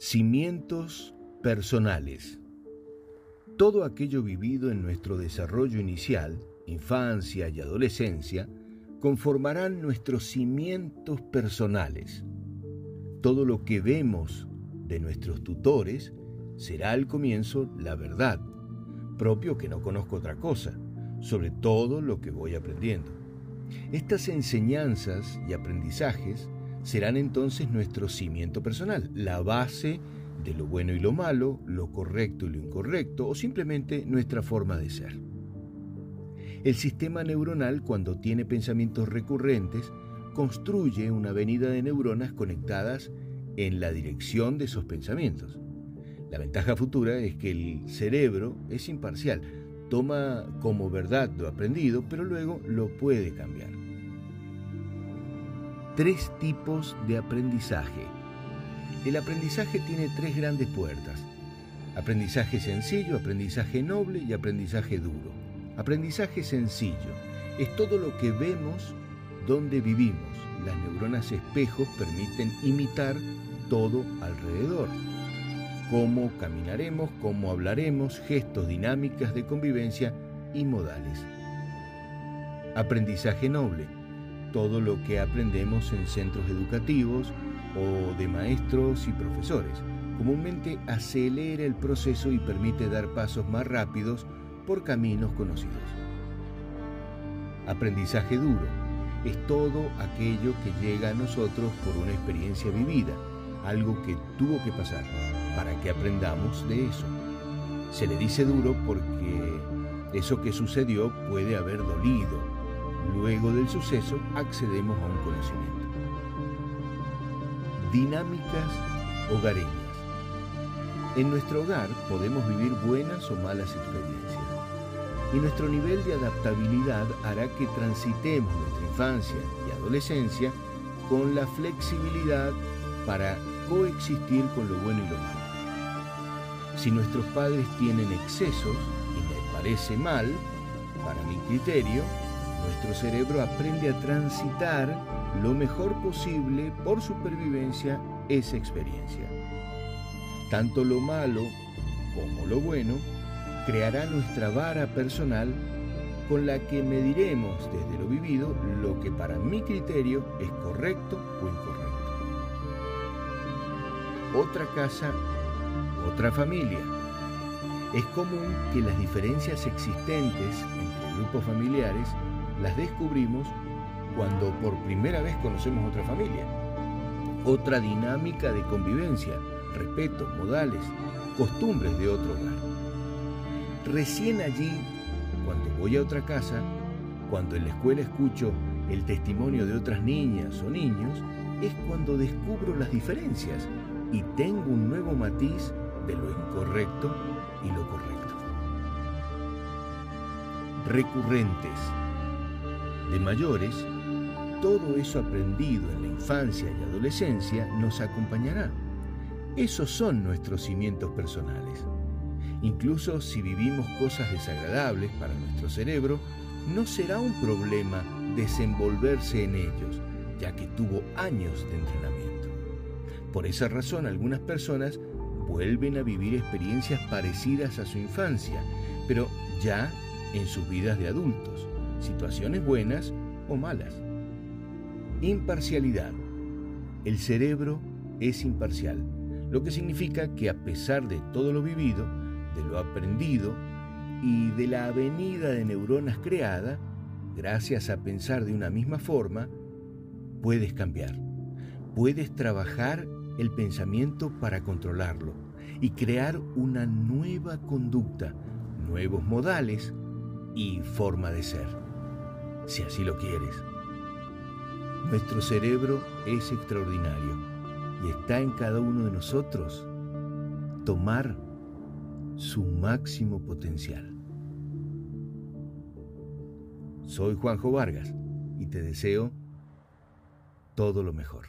Cimientos personales. Todo aquello vivido en nuestro desarrollo inicial, infancia y adolescencia, conformarán nuestros cimientos personales. Todo lo que vemos de nuestros tutores será al comienzo la verdad, propio que no conozco otra cosa, sobre todo lo que voy aprendiendo. Estas enseñanzas y aprendizajes serán entonces nuestro cimiento personal, la base de lo bueno y lo malo, lo correcto y lo incorrecto, o simplemente nuestra forma de ser. El sistema neuronal, cuando tiene pensamientos recurrentes, construye una avenida de neuronas conectadas en la dirección de esos pensamientos. La ventaja futura es que el cerebro es imparcial, toma como verdad lo aprendido, pero luego lo puede cambiar. Tres tipos de aprendizaje. El aprendizaje tiene tres grandes puertas. Aprendizaje sencillo, aprendizaje noble y aprendizaje duro. Aprendizaje sencillo es todo lo que vemos donde vivimos. Las neuronas espejos permiten imitar todo alrededor. Cómo caminaremos, cómo hablaremos, gestos, dinámicas de convivencia y modales. Aprendizaje noble todo lo que aprendemos en centros educativos o de maestros y profesores. Comúnmente acelera el proceso y permite dar pasos más rápidos por caminos conocidos. Aprendizaje duro es todo aquello que llega a nosotros por una experiencia vivida, algo que tuvo que pasar para que aprendamos de eso. Se le dice duro porque eso que sucedió puede haber dolido, Luego del suceso accedemos a un conocimiento. Dinámicas hogareñas. En nuestro hogar podemos vivir buenas o malas experiencias y nuestro nivel de adaptabilidad hará que transitemos nuestra infancia y adolescencia con la flexibilidad para coexistir con lo bueno y lo malo. Si nuestros padres tienen excesos, y me parece mal, para mi criterio, nuestro cerebro aprende a transitar lo mejor posible por supervivencia esa experiencia. Tanto lo malo como lo bueno creará nuestra vara personal con la que mediremos desde lo vivido lo que para mi criterio es correcto o incorrecto. Otra casa, otra familia. Es común que las diferencias existentes grupos familiares las descubrimos cuando por primera vez conocemos otra familia. Otra dinámica de convivencia, respeto, modales, costumbres de otro hogar. Recién allí, cuando voy a otra casa, cuando en la escuela escucho el testimonio de otras niñas o niños, es cuando descubro las diferencias y tengo un nuevo matiz de lo incorrecto y lo correcto. Recurrentes de mayores, todo eso aprendido en la infancia y adolescencia nos acompañará. Esos son nuestros cimientos personales. Incluso si vivimos cosas desagradables para nuestro cerebro, no será un problema desenvolverse en ellos, ya que tuvo años de entrenamiento. Por esa razón algunas personas vuelven a vivir experiencias parecidas a su infancia, pero ya en sus vidas de adultos situaciones buenas o malas. Imparcialidad. El cerebro es imparcial, lo que significa que a pesar de todo lo vivido, de lo aprendido y de la avenida de neuronas creada, gracias a pensar de una misma forma, puedes cambiar. Puedes trabajar el pensamiento para controlarlo y crear una nueva conducta, nuevos modales y forma de ser si así lo quieres. Nuestro cerebro es extraordinario y está en cada uno de nosotros tomar su máximo potencial. Soy Juanjo Vargas y te deseo todo lo mejor.